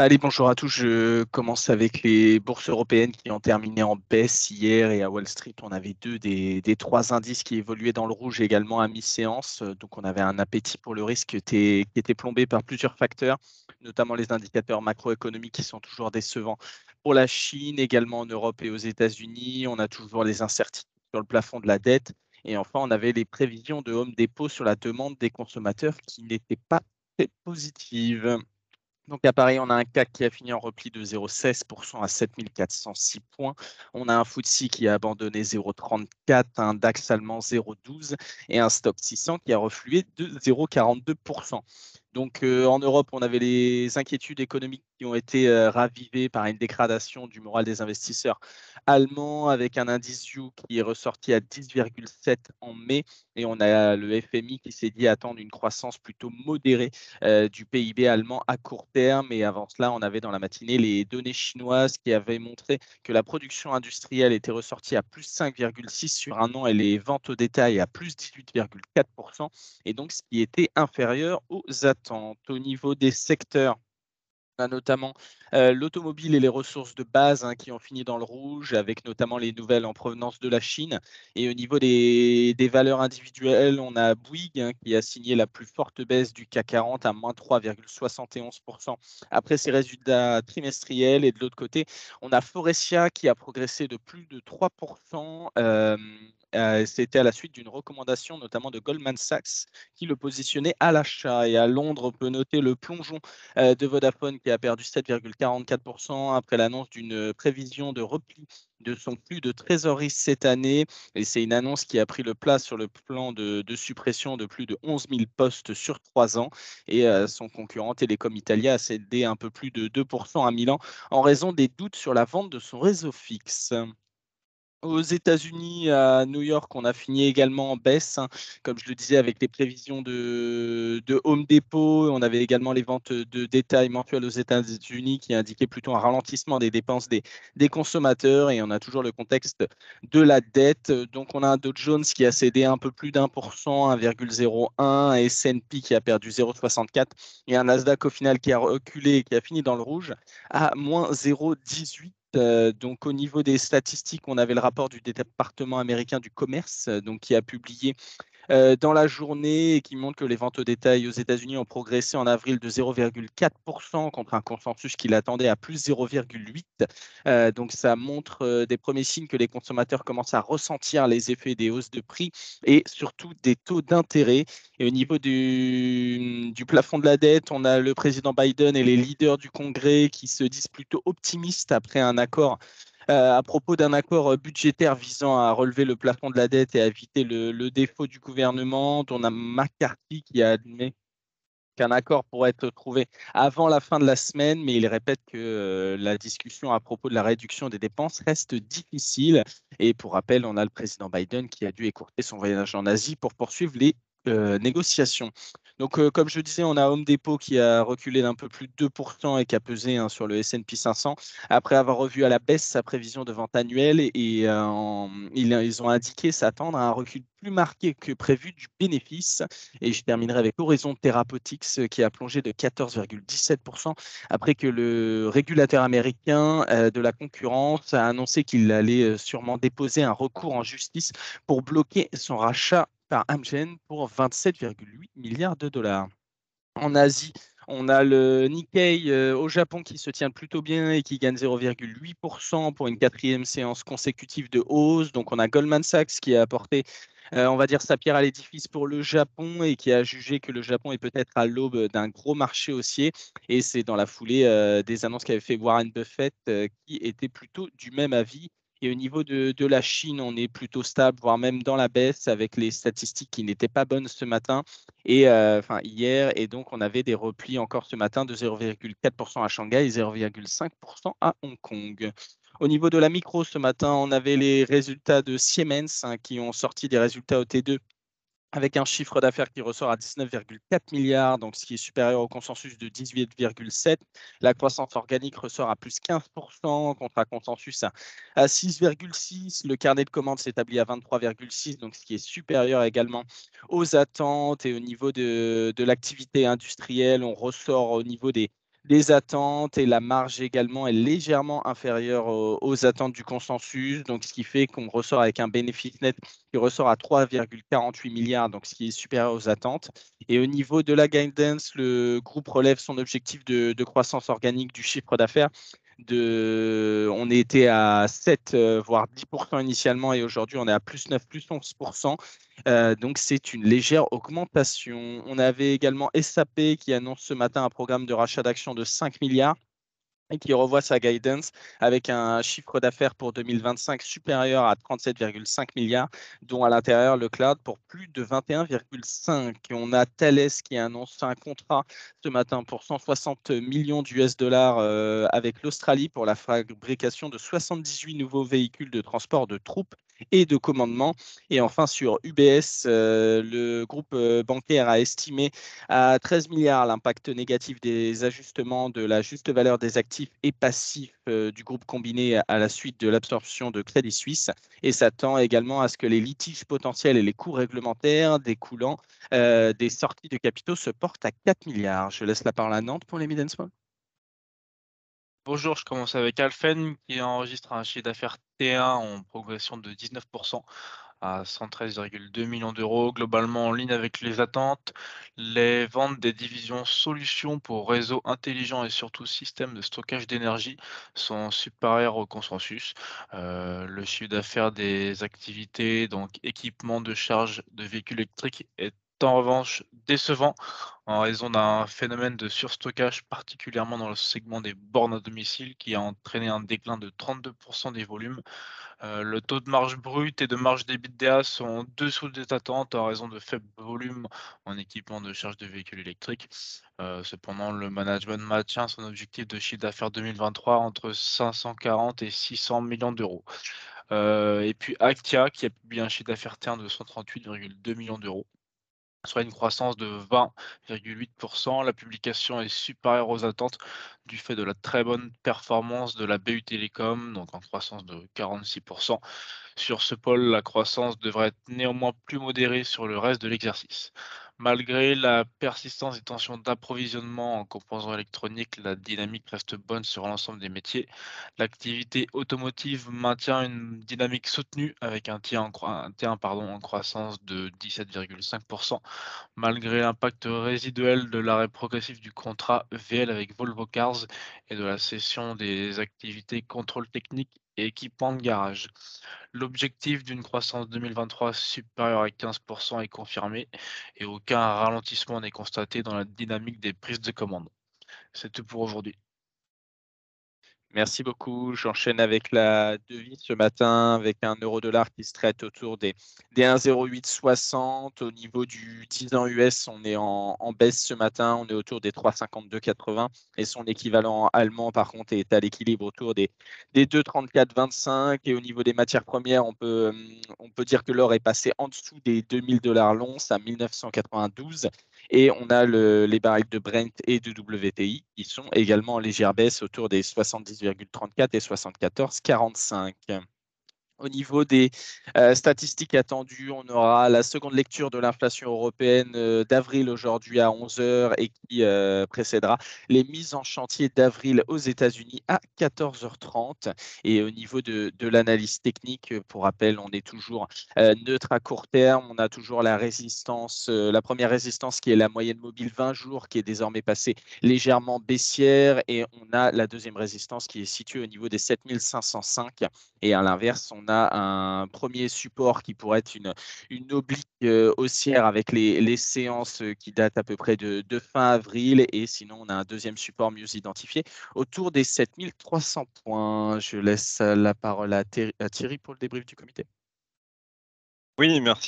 Allez, bonjour à tous. Je commence avec les bourses européennes qui ont terminé en baisse hier et à Wall Street, on avait deux des, trois indices qui évoluaient dans le rouge également à mi-séance. Donc, on avait un appétit pour le risque qui était, qui était plombé par plusieurs facteurs, notamment les indicateurs macroéconomiques qui sont toujours décevants pour la Chine, également en Europe et aux États-Unis. On a toujours les incertitudes sur le plafond de la dette. Et enfin, on avait les prévisions de Home Depot sur la demande des consommateurs qui n'étaient pas très positives. Donc à Paris, on a un CAC qui a fini en repli de 0,16% à 7406 points. On a un FTSE qui a abandonné 0,34, un DAX allemand 0,12 et un Stock 600 qui a reflué de 0,42%. Donc euh, en Europe, on avait les inquiétudes économiques qui ont été euh, ravivées par une dégradation du moral des investisseurs allemands avec un indice You qui est ressorti à 10,7 en mai. Et on a le FMI qui s'est dit attendre une croissance plutôt modérée euh, du PIB allemand à court terme. Et avant cela, on avait dans la matinée les données chinoises qui avaient montré que la production industrielle était ressortie à plus 5,6 sur un an et les ventes au détail à plus 18,4% et donc ce qui était inférieur aux attentes au niveau des secteurs. A notamment euh, l'automobile et les ressources de base hein, qui ont fini dans le rouge, avec notamment les nouvelles en provenance de la Chine. Et au niveau des, valeurs individuelles, on a Bouygues hein, qui a signé la plus forte baisse du CAC 40 à moins 3,71% après ses résultats trimestriels. Et de l'autre côté, on a Forestia qui a progressé de plus de 3%. Euh, c'était à la suite d'une recommandation notamment de Goldman Sachs qui le positionnait à l'achat. Et à Londres, on peut noter le plongeon euh, de Vodafone qui a perdu 7,44% après l'annonce d'une prévision de repli de son flux de trésorerie cette année. Et c'est une annonce qui a pris le place sur le plan de, suppression de plus de 11 000 postes sur trois ans. Et euh, son concurrent Telecom Italia a cédé un peu plus de 2% à Milan en raison des doutes sur la vente de son réseau fixe. Aux États-Unis, à New York, on a fini également en baisse, hein, comme je le disais, avec les prévisions de, Home Depot. On avait également les ventes de détail mensuelles aux États-Unis qui indiquaient plutôt un ralentissement des dépenses des, consommateurs. Et on a toujours le contexte de la dette. Donc, on a un Dow Jones qui a cédé un peu plus d'un pour cent, 1,01, un S&P qui a perdu 0,64 et un Nasdaq au final qui a reculé et qui a fini dans le rouge à moins 0,18 euh, donc au niveau des statistiques, on avait le rapport du département américain du commerce, euh, donc qui a publié euh, dans la journée et qui montre que les ventes au détail aux États-Unis ont progressé en avril de 0,4% contre un consensus qui l'attendait à plus 0,8%. Euh, donc ça montre des premiers signes que les consommateurs commencent à ressentir les effets des hausses de prix et surtout des taux d'intérêt. Et au niveau du, du plafond de la dette, on a le président Biden et les leaders du Congrès qui se disent plutôt optimistes après un accord euh, à propos d'un accord euh, budgétaire visant à relever le plafond de la dette et à éviter le, défaut du gouvernement, on a McCarthy qui a admis qu'un accord pourrait être trouvé avant la fin de la semaine, mais il répète que euh, la discussion à propos de la réduction des dépenses reste difficile. Et pour rappel, on a le président Biden qui a dû écourter son voyage en Asie pour poursuivre les négociations. Donc, euh, comme je disais, on a Home Depot qui a reculé d'un peu plus de 2% et qui a pesé hein, sur le S&P 500 après avoir revu à la baisse sa prévision de vente annuelle et, euh, ils, ont indiqué s'attendre à un recul plus marqué que prévu du bénéfice. Et je terminerai avec Horizon Therapeutics qui a plongé de 14,17% après que le régulateur américain euh, de la concurrence a annoncé qu'il allait sûrement déposer un recours en justice pour bloquer son rachat par Amgen pour 27,8 milliards de dollars. En Asie, on a le Nikkei euh, au Japon qui se tient plutôt bien et qui gagne 0,8% pour une quatrième séance consécutive de hausse. Donc on a Goldman Sachs qui a apporté, euh, on va dire, sa pierre à l'édifice pour le Japon et qui a jugé que le Japon est peut-être à l'aube d'un gros marché haussier. Et c'est dans la foulée euh, des annonces qu'avait fait Warren Buffett qui était plutôt du même avis. Et au niveau de, la Chine, on est plutôt stable, voire même dans la baisse avec les statistiques qui n'étaient pas bonnes ce matin et euh, hier. Et donc, on avait des replis encore ce matin de 0,4% à Shanghai et 0,5% à Hong Kong. Au niveau de la micro, ce matin, on avait les résultats de Siemens hein, qui ont sorti des résultats au T2 avec un chiffre d'affaires qui ressort à 19,4 milliards, donc ce qui est supérieur au consensus de 18,7. La croissance organique ressort à plus 15% contre un consensus à, 6,6. Le carnet de commandes s'établit à 23,6, donc ce qui est supérieur également aux attentes. Et au niveau de l'activité industrielle, on ressort au niveau des, les attentes et la marge également est légèrement inférieure aux, attentes du consensus, donc ce qui fait qu'on ressort avec un bénéfice net qui ressort à 3,48 milliards, donc ce qui est supérieur aux attentes. Et au niveau de la guidance, le groupe relève son objectif de croissance organique du chiffre d'affaires de, on était à 7, euh, voire 10% initialement et aujourd'hui on est à plus 9, plus 11%. Euh, donc c'est une légère augmentation. On avait également SAP qui annonce ce matin un programme de rachat d'actions de 5 milliards qui revoit sa guidance avec un chiffre d'affaires pour 2025 supérieur à 37,5 milliards, dont à l'intérieur le cloud pour plus de 21,5. On a Thales qui annonce un contrat ce matin pour 160 millions d'US dollars euh, avec l'Australie pour la fabrication de 78 nouveaux véhicules de transport de troupes et de commandement. Et enfin, sur UBS, euh, le groupe euh, bancaire a estimé à 13 milliards l'impact négatif des ajustements de la juste valeur des actifs et passifs euh, du groupe combiné à la suite de l'absorption de Crédit Suisse et s'attend également à ce que les litiges potentiels et les coûts réglementaires découlant des sorties de capitaux se portent à 4 milliards. Je laisse la parole à Nantes pour les mid. Bonjour, je commence avec Alphen qui enregistre un chiffre d'affaires T1 en progression de 19% à 113,2 millions d'euros, globalement en ligne avec les attentes. Les ventes des divisions solutions pour réseaux intelligents et surtout systèmes de stockage d'énergie sont supérieures au consensus. Euh, le chiffre d'affaires des activités, donc équipement de charge de véhicules électriques, est en revanche décevant en raison d'un phénomène de surstockage, particulièrement dans le segment des bornes à domicile, qui a entraîné un déclin de 32% des volumes. Euh, le taux de marge brute et de marge d'EBITDA sont en dessous des attentes en raison de faibles volumes en équipement de charge de véhicules électriques. Euh, cependant, le management maintient son objectif de chiffre d'affaires 2023 entre 540 et 600 millions d'euros. Euh, et puis Actia, qui a publié un chiffre d'affaires terme de 138,2 millions d'euros soit une croissance de 20,8%. La publication est supérieure aux attentes du fait de la très bonne performance de la BU Télécom, donc en croissance de 46%. Sur ce pôle, la croissance devrait être néanmoins plus modérée sur le reste de l'exercice. Malgré la persistance des tensions d'approvisionnement en composants électroniques, la dynamique reste bonne sur l'ensemble des métiers. L'activité automotive maintient une dynamique soutenue avec un T1 en, croissance de 17,5%, malgré l'impact résiduel de l'arrêt progressif du contrat VL avec Volvo Cars et de la cession des activités contrôle technique et équipement de garage. L'objectif d'une croissance 2023 supérieure à 15% est confirmé et aucun ralentissement n'est constaté dans la dynamique des prises de commande. C'est tout pour aujourd'hui. Merci beaucoup. J'enchaîne avec la devise ce matin avec un euro-dollar qui se traite autour des, des 1,0860. Au niveau du 10 ans US, on est en, baisse ce matin. On est autour des 3,5280 et son équivalent allemand, par contre, est à l'équilibre autour des, des 2,3425. Et au niveau des matières premières, on peut, on peut dire que l'or est passé en dessous des 2000 dollars l'once à 1992. Et on a les barils de Brent et de WTI qui sont également en légère baisse autour des 70,34 et 74,45. Au niveau des euh, statistiques attendues, on aura la seconde lecture de l'inflation européenne euh, d'avril aujourd'hui à 11h et qui euh, précédera les mises en chantier d'avril aux États-Unis à 14h30. Et au niveau de, de l'analyse technique, pour rappel, on est toujours neutre à court terme. On a toujours la résistance, la première résistance qui est la moyenne mobile 20 jours qui est désormais passée légèrement baissière. Et on a la deuxième résistance qui est située au niveau des 7505. Et à l'inverse, on a un premier support qui pourrait être une, une oblique euh, haussière avec les, les, séances qui datent à peu près de, de, fin avril. Et sinon, on a un deuxième support mieux identifié autour des 7300 points. Je laisse la parole à Thierry pour le débrief du comité. Oui, merci.